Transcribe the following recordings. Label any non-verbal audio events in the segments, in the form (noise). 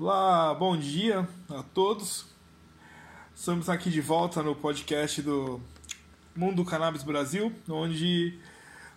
Olá, bom dia a todos. Estamos aqui de volta no podcast do Mundo Cannabis Brasil, onde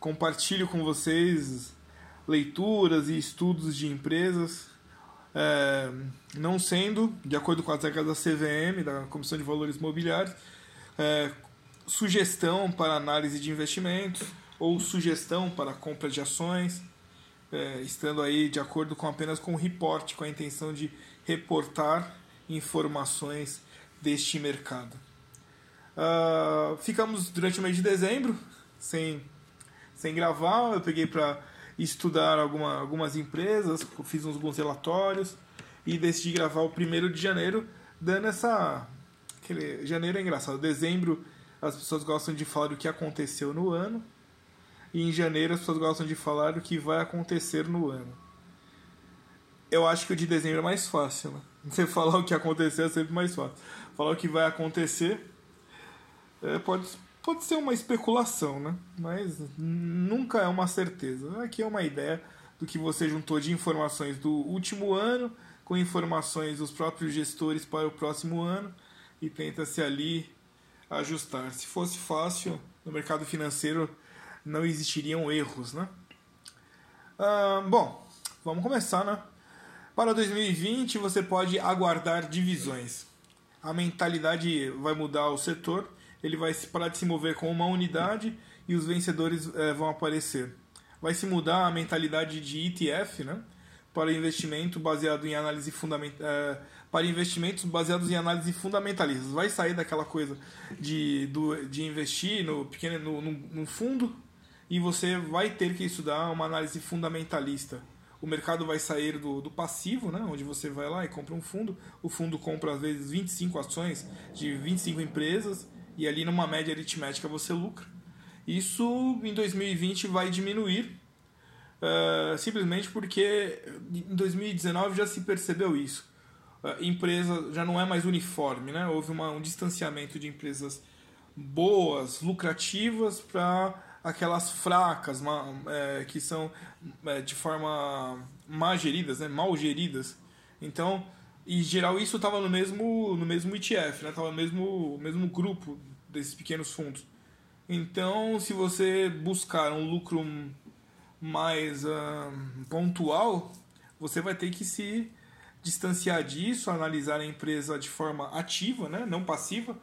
compartilho com vocês leituras e estudos de empresas, é, não sendo, de acordo com as regras da CVM, da Comissão de Valores Mobiliários, é, sugestão para análise de investimentos ou sugestão para compra de ações é, estando aí de acordo com apenas com o report, com a intenção de reportar informações deste mercado. Uh, ficamos durante o mês de dezembro sem, sem gravar, eu peguei para estudar alguma, algumas empresas, fiz uns alguns relatórios e decidi gravar o primeiro de janeiro, dando essa. Aquele, janeiro é engraçado, dezembro as pessoas gostam de falar do que aconteceu no ano e em janeiro as pessoas gostam de falar o que vai acontecer no ano. Eu acho que o de dezembro é mais fácil, né? (laughs) Você falar o que aconteceu é sempre mais fácil. Falar o que vai acontecer é, pode, pode ser uma especulação, né? Mas nunca é uma certeza. Aqui é uma ideia do que você juntou de informações do último ano com informações dos próprios gestores para o próximo ano e tenta-se ali ajustar. Se fosse fácil no mercado financeiro, não existiriam erros, né? Bom, vamos começar, né? Para 2020 você pode aguardar divisões. A mentalidade vai mudar o setor, ele vai parar de se mover com uma unidade e os vencedores eh, vão aparecer. Vai se mudar a mentalidade de ETF, né? Para investimento baseado em análise fundamental, eh, para investimentos baseados em análise fundamentalistas. Vai sair daquela coisa de, do, de investir no pequeno no, no, no fundo e você vai ter que estudar uma análise fundamentalista. O mercado vai sair do, do passivo, né, onde você vai lá e compra um fundo, o fundo compra às vezes 25 ações de 25 empresas e ali numa média aritmética você lucra. Isso em 2020 vai diminuir, uh, simplesmente porque em 2019 já se percebeu isso. Uh, empresa já não é mais uniforme, né? houve uma, um distanciamento de empresas boas, lucrativas, para aquelas fracas, é, que são é, de forma mal geridas, né, mal geridas. Então, em geral, isso estava no mesmo, no mesmo ETF, né, estava no mesmo, mesmo grupo desses pequenos fundos. Então, se você buscar um lucro mais uh, pontual, você vai ter que se distanciar disso, analisar a empresa de forma ativa, né, não passiva.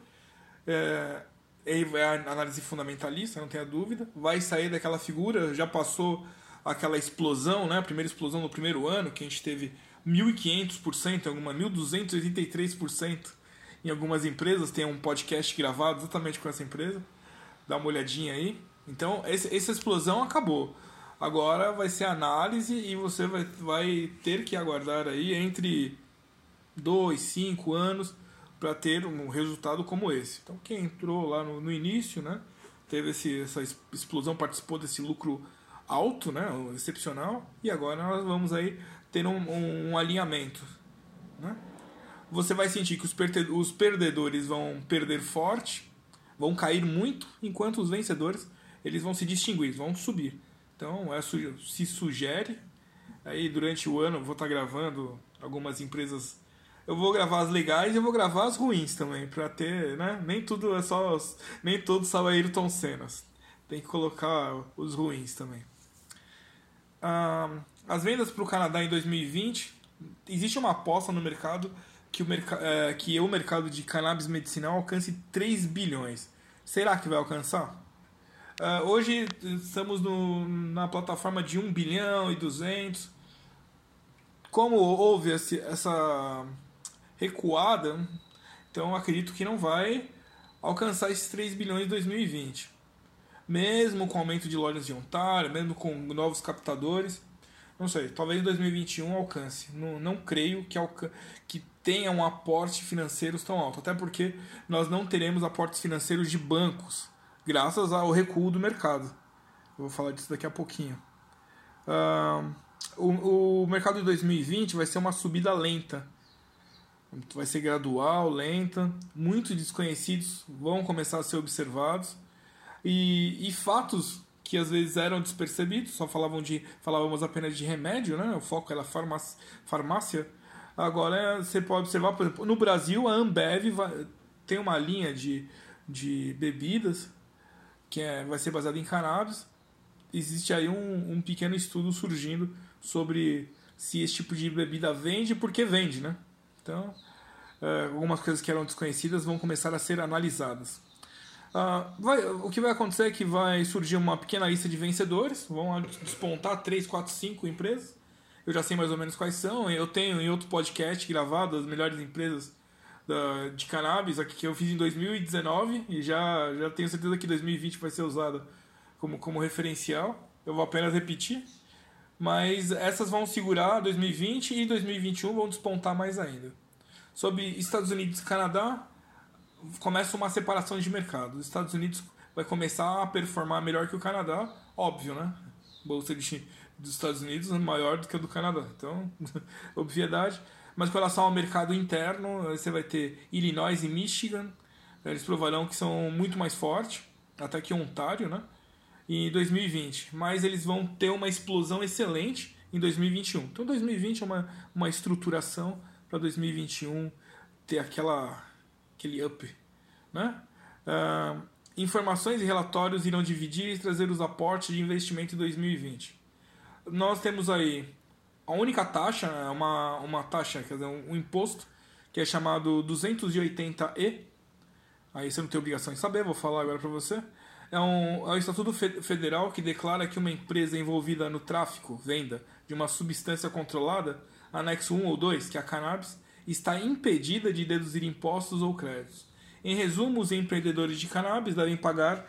É, é a análise fundamentalista, não tenha dúvida. Vai sair daquela figura, já passou aquela explosão, né? A primeira explosão no primeiro ano, que a gente teve 1.500%, alguma 1.283% em algumas empresas. Tem um podcast gravado exatamente com essa empresa. Dá uma olhadinha aí. Então, esse, essa explosão acabou. Agora vai ser análise e você vai, vai ter que aguardar aí entre 2, 5 anos para ter um resultado como esse. Então, quem entrou lá no, no início, né, teve esse, essa explosão, participou desse lucro alto, né, excepcional, e agora nós vamos aí ter um, um, um alinhamento. Né? Você vai sentir que os, os perdedores vão perder forte, vão cair muito, enquanto os vencedores eles vão se distinguir, vão subir. Então, é, se sugere, aí durante o ano vou estar gravando algumas empresas eu vou gravar as legais e eu vou gravar as ruins também, pra ter, né? Nem tudo é só. Nem todos são Ayrton Sennas. Tem que colocar os ruins também. Ah, as vendas para o Canadá em 2020, existe uma aposta no mercado que o, merc é, que o mercado de cannabis medicinal alcance 3 bilhões. Será que vai alcançar? Uh, hoje estamos no, na plataforma de 1 bilhão e 200. Como houve esse, essa recuada, então acredito que não vai alcançar esses 3 bilhões em 2020. Mesmo com aumento de lojas de Ontário, mesmo com novos captadores, não sei, talvez em 2021 alcance. Não, não creio que, alca que tenha um aporte financeiro tão alto, até porque nós não teremos aportes financeiros de bancos, graças ao recuo do mercado. Eu vou falar disso daqui a pouquinho. Uh, o, o mercado de 2020 vai ser uma subida lenta vai ser gradual, lenta, muitos desconhecidos vão começar a ser observados e, e fatos que às vezes eram despercebidos, só falavam de falávamos apenas de remédio, né? O foco era farmácia, farmácia Agora você pode observar, por exemplo, no Brasil a Ambev vai, tem uma linha de, de bebidas que é, vai ser baseada em cannabis. Existe aí um, um pequeno estudo surgindo sobre se esse tipo de bebida vende e por que vende, né? Então, é, algumas coisas que eram desconhecidas vão começar a ser analisadas. Vai, o que vai acontecer é que vai surgir uma pequena lista de vencedores, vão despontar 3, 4, 5 empresas. Eu já sei mais ou menos quais são. Eu tenho em outro podcast gravado as melhores empresas de cannabis aqui que eu fiz em 2019 e já, já tenho certeza que 2020 vai ser usada como, como referencial. Eu vou apenas repetir. Mas essas vão segurar 2020 e 2021 vão despontar mais ainda. Sobre Estados Unidos e Canadá, começa uma separação de mercado. Os Estados Unidos vai começar a performar melhor que o Canadá, óbvio, né? Bolsa de, dos Estados Unidos é maior do que a do Canadá, então, (laughs) obviedade. Mas com relação ao mercado interno, você vai ter Illinois e Michigan, eles provarão que são muito mais fortes, até que Ontário, né? Em 2020. Mas eles vão ter uma explosão excelente em 2021. Então 2020 é uma, uma estruturação para 2021 ter aquela aquele up. Né? Uh, informações e relatórios irão dividir e trazer os aportes de investimento em 2020. Nós temos aí a única taxa, é uma, uma taxa, quer dizer, um, um imposto, que é chamado 280E. Aí você não tem obrigação de saber, vou falar agora para você. É um, é um estatuto federal que declara que uma empresa envolvida no tráfico, venda de uma substância controlada, anexo 1 ou 2, que é a cannabis, está impedida de deduzir impostos ou créditos. Em resumo, os empreendedores de cannabis devem pagar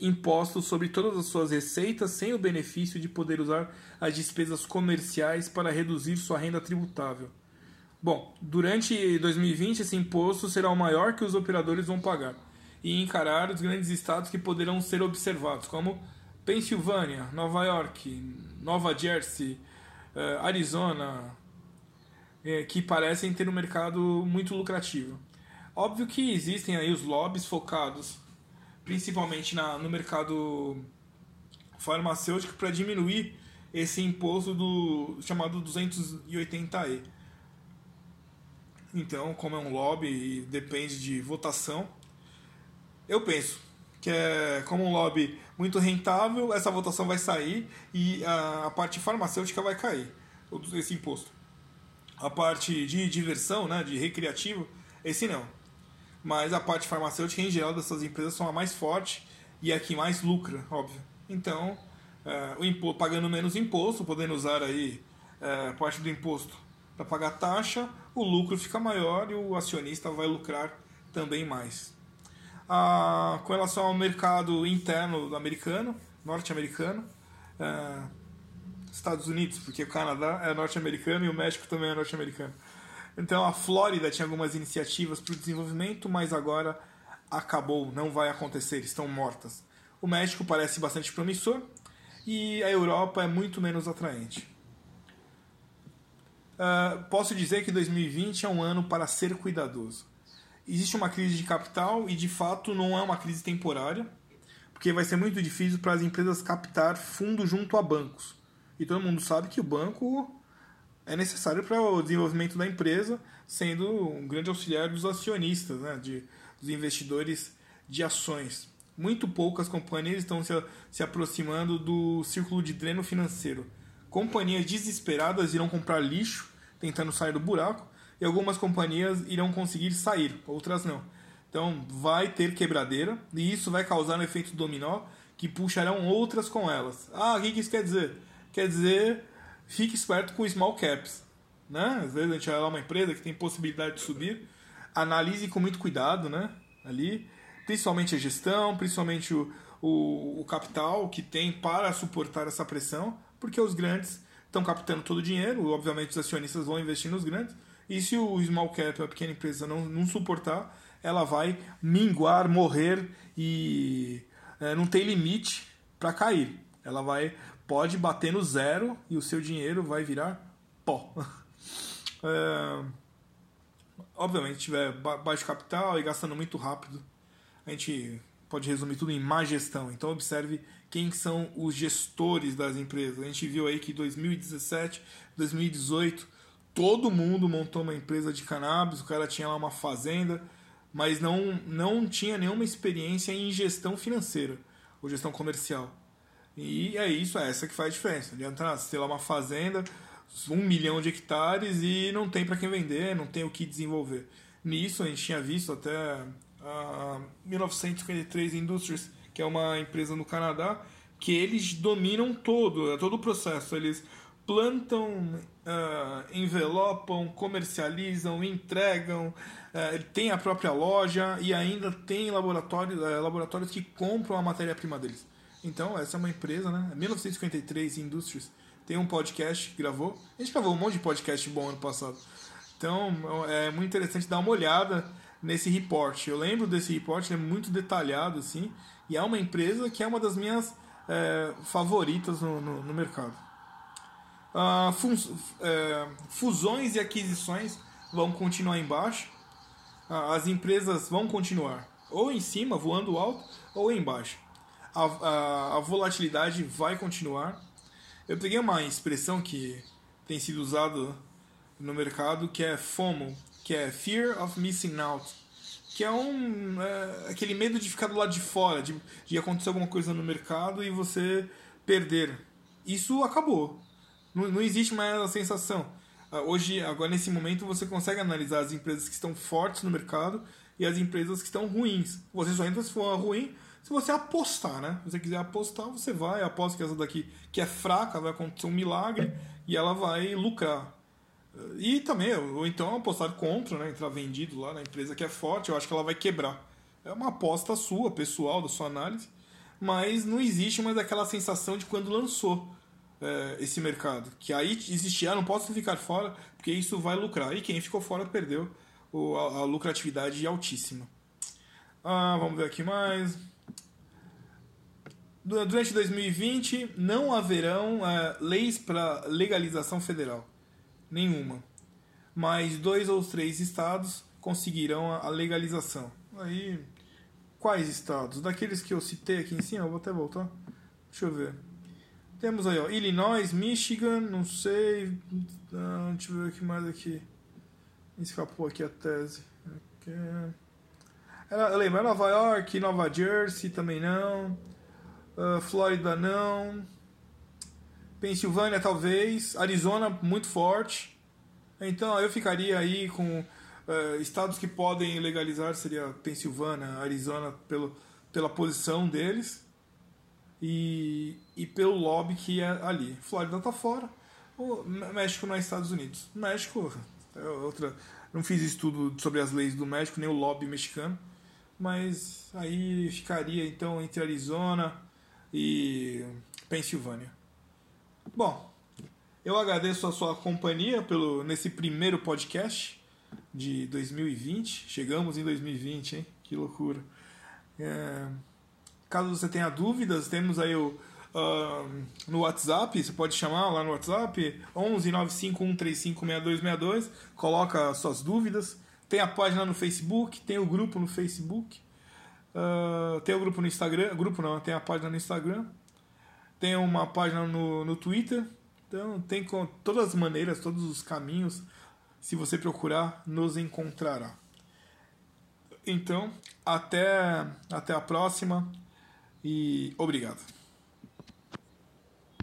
impostos sobre todas as suas receitas sem o benefício de poder usar as despesas comerciais para reduzir sua renda tributável. Bom, durante 2020 esse imposto será o maior que os operadores vão pagar e encarar os grandes estados que poderão ser observados, como Pensilvânia, Nova York, Nova Jersey, eh, Arizona, é, que parecem ter um mercado muito lucrativo. Óbvio que existem aí os lobbies focados principalmente na, no mercado farmacêutico para diminuir esse imposto do chamado 280E. Então, como é um lobby e depende de votação, eu penso que é como um lobby muito rentável, essa votação vai sair e a, parte farmacêutica vai cair, esse imposto a parte de diversão, né, de recreativo, esse não. Mas a parte farmacêutica, em geral, dessas empresas são a mais forte e a que mais lucra, óbvio. Então, é, o imposto, pagando menos imposto, podendo usar aí é, parte do imposto para pagar taxa, o lucro fica maior e o acionista vai lucrar também mais. Ah, com relação ao mercado interno americano, norte-americano, é, Estados Unidos, porque o Canadá é norte-americano e o México também é norte-americano. Então a Flórida tinha algumas iniciativas para o desenvolvimento, mas agora acabou, não vai acontecer, estão mortas. O México parece bastante promissor e a Europa é muito menos atraente. Uh, posso dizer que 2020 é um ano para ser cuidadoso. Existe uma crise de capital e de fato não é uma crise temporária, porque vai ser muito difícil para as empresas captar fundo junto a bancos. E todo mundo sabe que o banco é necessário para o desenvolvimento da empresa, sendo um grande auxiliar dos acionistas, né, de, dos investidores de ações. Muito poucas companhias estão se, se aproximando do círculo de dreno financeiro. Companhias desesperadas irão comprar lixo, tentando sair do buraco, e algumas companhias irão conseguir sair, outras não. Então vai ter quebradeira, e isso vai causar um efeito dominó que puxarão outras com elas. Ah, o que isso quer dizer? quer dizer, fique esperto com small caps. Né? Às vezes a gente vai lá uma empresa que tem possibilidade de subir, analise com muito cuidado né? ali, principalmente a gestão, principalmente o, o, o capital que tem para suportar essa pressão, porque os grandes estão captando todo o dinheiro, obviamente os acionistas vão investir nos grandes, e se o small cap, a pequena empresa, não, não suportar, ela vai minguar, morrer e é, não tem limite para cair. Ela vai pode bater no zero e o seu dinheiro vai virar pó. (laughs) É, obviamente, se tiver baixo capital e gastando muito rápido, a gente pode resumir tudo em má gestão. Então, observe quem são os gestores das empresas. A gente viu aí que 2017, 2018, todo mundo montou uma empresa de cannabis, o cara tinha lá uma fazenda, mas não, não tinha nenhuma experiência em gestão financeira ou gestão comercial. E é isso, é essa que faz diferença. Você ter lá uma fazenda, um milhão de hectares e não tem para quem vender, não tem o que desenvolver. Nisso a gente tinha visto até a 1953 Industries, que é uma empresa no Canadá, que eles dominam todo, todo o processo. Eles plantam, uh, envelopam, comercializam, entregam, uh, tem a própria loja e ainda tem laboratórios, uh, laboratórios que compram a matéria-prima deles. Então, essa é uma empresa, né? 1953 Industries. Tem um podcast gravou. A gente gravou um monte de podcast bom ano passado. Então, é muito interessante dar uma olhada nesse report. Eu lembro desse report, é muito detalhado, assim. E é uma empresa que é uma das minhas é, favoritas no, no, no mercado. Fus, é, fusões e aquisições vão continuar embaixo. Uh, as empresas vão continuar ou em cima, voando alto, ou embaixo. A, a, a, volatilidade vai continuar. Eu peguei uma expressão que tem sido usada no mercado que é FOMO, que é Fear of Missing Out, que é um é, aquele medo de ficar do lado de fora, de, de acontecer alguma coisa no mercado e você perder. Isso acabou. Não, não existe mais a sensação. Ah, hoje, agora nesse momento, você consegue analisar as empresas que estão fortes no mercado e as empresas que estão ruins. Você só entra se for ruim se você apostar, né? Se você quiser apostar, você vai, aposta que essa daqui que é fraca vai acontecer um milagre e ela vai lucrar. E também, ou então apostar contra, né? Entrar vendido lá na empresa que é forte, eu acho que ela vai quebrar. É uma aposta sua, pessoal, da sua análise, mas não existe mais aquela sensação de quando lançou é, esse mercado. Que aí existia, ah, não posso ficar fora, porque isso vai lucrar. E quem ficou fora perdeu o, a, a, lucratividade altíssima. Ah, vamos ver aqui mais. Durante 2020 não haverão é, leis para legalização federal. Nenhuma. Mas dois ou três estados conseguirão a legalização. Aí, quais estados? Daqueles que eu citei aqui em cima, eu vou até voltar. Deixa eu ver. Temos aí, ó, Illinois, Michigan, não sei. Ah, deixa eu ver o que mais aqui. Escapou aqui a tese. Aqui. Eu lembro, Nova York, Nova Jersey também não. Uh, Flórida não. Pensilvânia talvez. Arizona muito forte. Então eu ficaria aí com uh, estados que podem legalizar seria Pensilvânia, Arizona pelo, pela posição deles e, e pelo lobby que é ali. Flórida tá fora, o México não é Estados Unidos. México é outra. Não fiz estudo sobre as leis do México, nem o lobby mexicano, mas aí ficaria então entre Arizona e Pensilvânia. Bom, eu agradeço a sua companhia pelo nesse primeiro podcast de 2020. Chegamos em 2020, hein? Que loucura. É... Caso você tenha dúvidas, temos aí o uh, no WhatsApp, você pode chamar lá no WhatsApp 11 95135 6262, coloca suas dúvidas. Tem a página no Facebook, tem o grupo no Facebook, uh, tem o grupo no Instagram, grupo não, tem a página no Instagram, tem uma página no, no Twitter, então tem com todas as maneiras, todos os caminhos, se você procurar, nos encontrará. Então, até, até a próxima e obrigado.